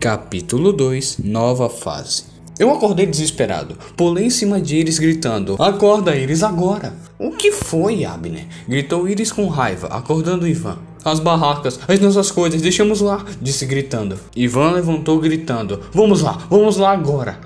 Capítulo 2 Nova fase Eu acordei desesperado, pulei em cima de Iris gritando: Acorda, Iris, agora! O que foi, Abner? Gritou Iris com raiva, acordando Ivan. As barracas, as nossas coisas, deixamos lá, disse gritando. Ivan levantou gritando: Vamos lá, vamos lá agora!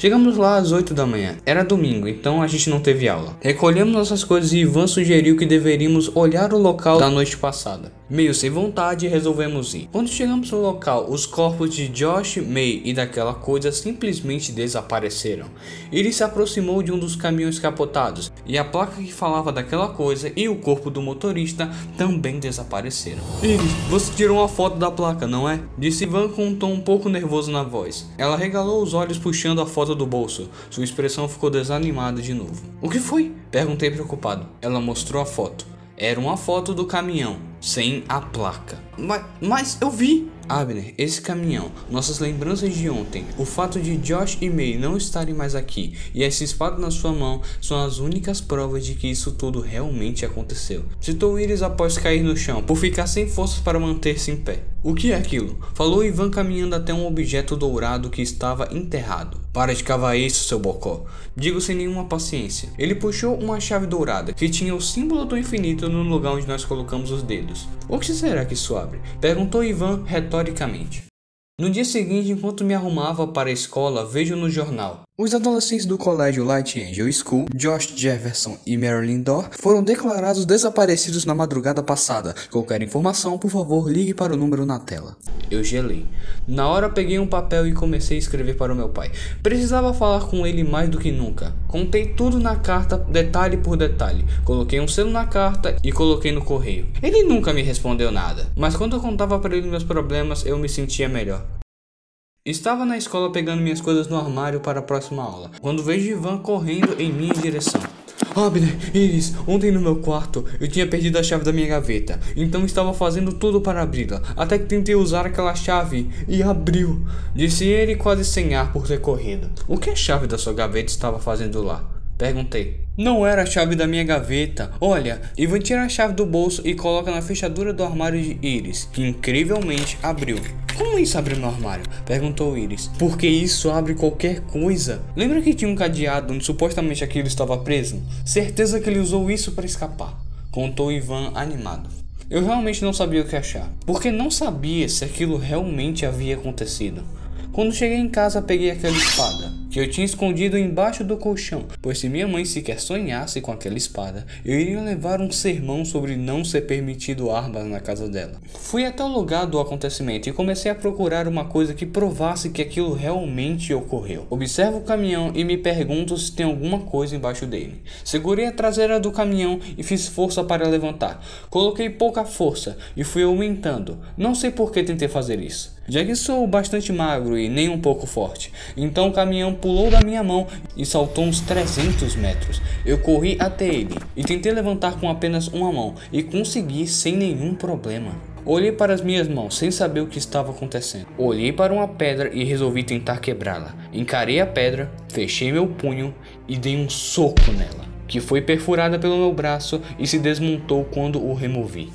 Chegamos lá às 8 da manhã. Era domingo, então a gente não teve aula. Recolhemos nossas coisas e Ivan sugeriu que deveríamos olhar o local da noite passada. Meio sem vontade, resolvemos ir. Quando chegamos no local, os corpos de Josh, May e daquela coisa simplesmente desapareceram. Ele se aproximou de um dos caminhões capotados e a placa que falava daquela coisa e o corpo do motorista também desapareceram. Iris, você tirou uma foto da placa, não é? Disse Ivan com um tom um pouco nervoso na voz. Ela regalou os olhos puxando a foto do bolso. Sua expressão ficou desanimada de novo. O que foi? Perguntei preocupado. Ela mostrou a foto. Era uma foto do caminhão, sem a placa. Mas, mas eu vi! Abner, esse caminhão, nossas lembranças de ontem, o fato de Josh e May não estarem mais aqui e essa espada na sua mão são as únicas provas de que isso tudo realmente aconteceu. Citou Iris após cair no chão, por ficar sem forças para manter-se em pé. O que é aquilo? Falou Ivan caminhando até um objeto dourado que estava enterrado. Para de cavar isso, seu bocó. Digo sem nenhuma paciência. Ele puxou uma chave dourada que tinha o símbolo do infinito no lugar onde nós colocamos os dedos. O que será que isso abre? Perguntou Ivan retoricamente. No dia seguinte, enquanto me arrumava para a escola, vejo no jornal. Os adolescentes do colégio Light Angel School, Josh Jefferson e Marilyn Dorr, foram declarados desaparecidos na madrugada passada. Qualquer informação, por favor, ligue para o número na tela. Eu gelei. Na hora peguei um papel e comecei a escrever para o meu pai. Precisava falar com ele mais do que nunca. Contei tudo na carta, detalhe por detalhe. Coloquei um selo na carta e coloquei no correio. Ele nunca me respondeu nada, mas quando eu contava para ele meus problemas, eu me sentia melhor. Estava na escola pegando minhas coisas no armário para a próxima aula, quando vejo Ivan correndo em minha direção. Abner, Iris, ontem no meu quarto eu tinha perdido a chave da minha gaveta, então estava fazendo tudo para abri-la, até que tentei usar aquela chave e abriu, disse ele quase sem ar por ter corrido. O que a chave da sua gaveta estava fazendo lá? Perguntei. Não era a chave da minha gaveta. Olha, Ivan tira a chave do bolso e coloca na fechadura do armário de Iris, que incrivelmente abriu. Como isso abre no armário? Perguntou Iris. Porque isso abre qualquer coisa. Lembra que tinha um cadeado onde supostamente aquilo estava preso? Certeza que ele usou isso para escapar. Contou Ivan animado. Eu realmente não sabia o que achar, porque não sabia se aquilo realmente havia acontecido. Quando cheguei em casa, peguei aquela espada que eu tinha escondido embaixo do colchão, pois se minha mãe sequer sonhasse com aquela espada, eu iria levar um sermão sobre não ser permitido armas na casa dela. Fui até o lugar do acontecimento e comecei a procurar uma coisa que provasse que aquilo realmente ocorreu. Observo o caminhão e me pergunto se tem alguma coisa embaixo dele. Segurei a traseira do caminhão e fiz força para levantar. Coloquei pouca força e fui aumentando. Não sei por que tentei fazer isso já que sou bastante magro e nem um pouco forte. Então o caminhão pulou da minha mão e saltou uns 300 metros. Eu corri até ele e tentei levantar com apenas uma mão e consegui sem nenhum problema. Olhei para as minhas mãos sem saber o que estava acontecendo. Olhei para uma pedra e resolvi tentar quebrá-la. Encarei a pedra, fechei meu punho e dei um soco nela, que foi perfurada pelo meu braço e se desmontou quando o removi.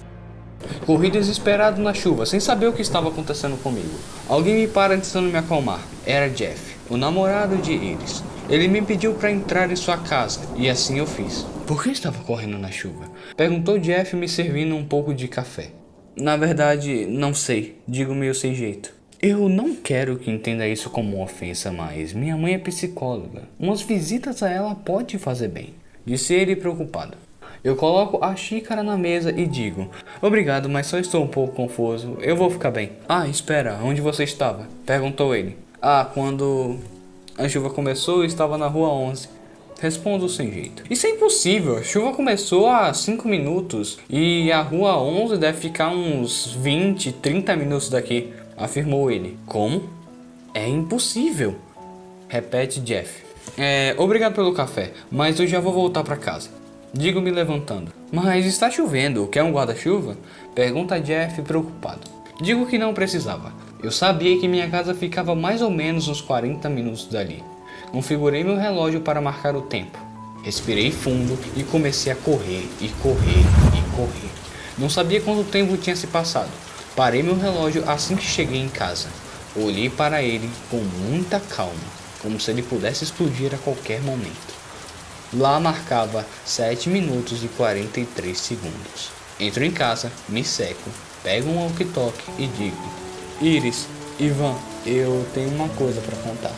Corri desesperado na chuva, sem saber o que estava acontecendo comigo. Alguém me para tentando me acalmar. Era Jeff, o namorado de Iris. Ele me pediu para entrar em sua casa e assim eu fiz. Por que estava correndo na chuva? Perguntou Jeff me servindo um pouco de café. Na verdade, não sei, digo meio sem jeito. Eu não quero que entenda isso como uma ofensa, mas minha mãe é psicóloga. Umas visitas a ela pode fazer bem, disse ele preocupado. Eu coloco a xícara na mesa e digo: Obrigado, mas só estou um pouco confuso. Eu vou ficar bem. Ah, espera, onde você estava? Perguntou ele. Ah, quando a chuva começou, eu estava na rua 11. Respondo sem jeito. Isso é impossível. A chuva começou há 5 minutos e a rua 11 deve ficar uns 20, 30 minutos daqui, afirmou ele. Como? É impossível. Repete Jeff. É, obrigado pelo café, mas eu já vou voltar para casa. Digo me levantando. Mas está chovendo, quer um guarda-chuva? Pergunta Jeff preocupado. Digo que não precisava. Eu sabia que minha casa ficava mais ou menos uns 40 minutos dali. Configurei meu relógio para marcar o tempo. Respirei fundo e comecei a correr e correr e correr. Não sabia quanto tempo tinha se passado. Parei meu relógio assim que cheguei em casa. Olhei para ele com muita calma, como se ele pudesse explodir a qualquer momento. Lá marcava 7 minutos e 43 segundos. Entro em casa, me seco, pego um walkie-talkie e digo: Iris, Ivan, eu tenho uma coisa para contar.